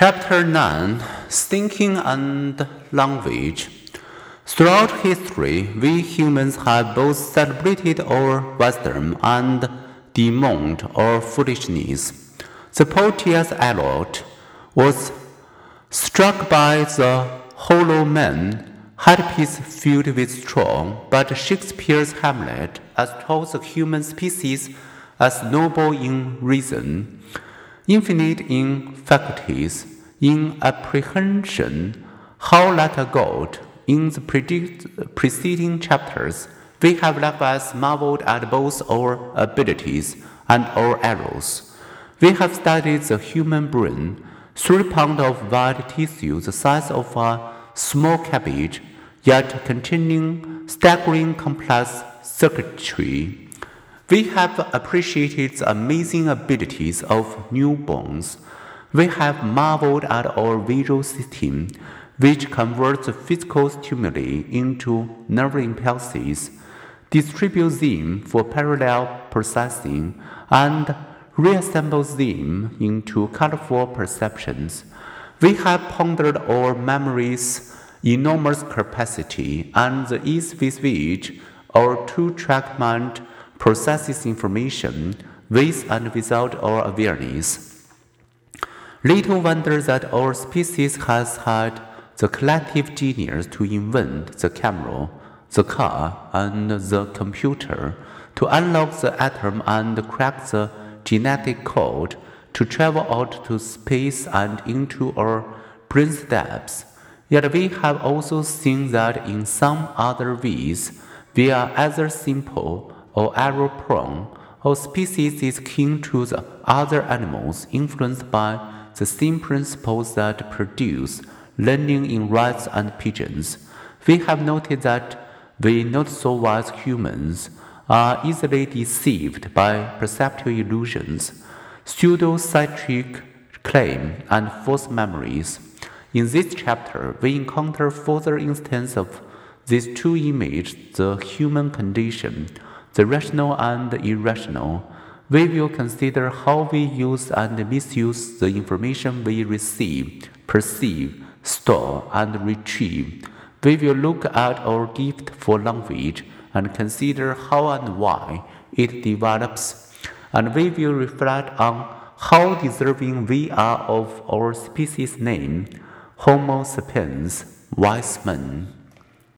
Chapter 9 Thinking and Language. Throughout history, we humans have both celebrated our wisdom and demoted our foolishness. The poet T. S. Eliot was struck by the hollow man headpiece filled with straw, but Shakespeare's Hamlet has told the human species as noble in reason infinite in faculties, in apprehension, how like a god. In the preceding chapters, we have likewise marveled at both our abilities and our errors. We have studied the human brain, three pounds of white tissue the size of a small cabbage, yet containing staggering complex circuitry. We have appreciated the amazing abilities of newborns. We have marveled at our visual system, which converts physical stimuli into nerve impulses, distributes them for parallel processing, and reassembles them into colorful perceptions. We have pondered our memory's enormous capacity and the ease with which our two track mind processes information with and without our awareness. Little wonder that our species has had the collective genius to invent the camera, the car, and the computer, to unlock the atom and crack the genetic code, to travel out to space and into our brain's depths. Yet we have also seen that in some other ways we are either simple or error prone, or species is kin to the other animals influenced by the same principles that produce learning in rats and pigeons. We have noted that we not so wise humans are easily deceived by perceptual illusions, pseudo-psychic claim, and false memories. In this chapter, we encounter further instances of these two images, the human condition the rational and irrational, we will consider how we use and misuse the information we receive, perceive, store, and retrieve. We will look at our gift for language and consider how and why it develops, and we will reflect on how deserving we are of our species name, Homo sapiens, wise men.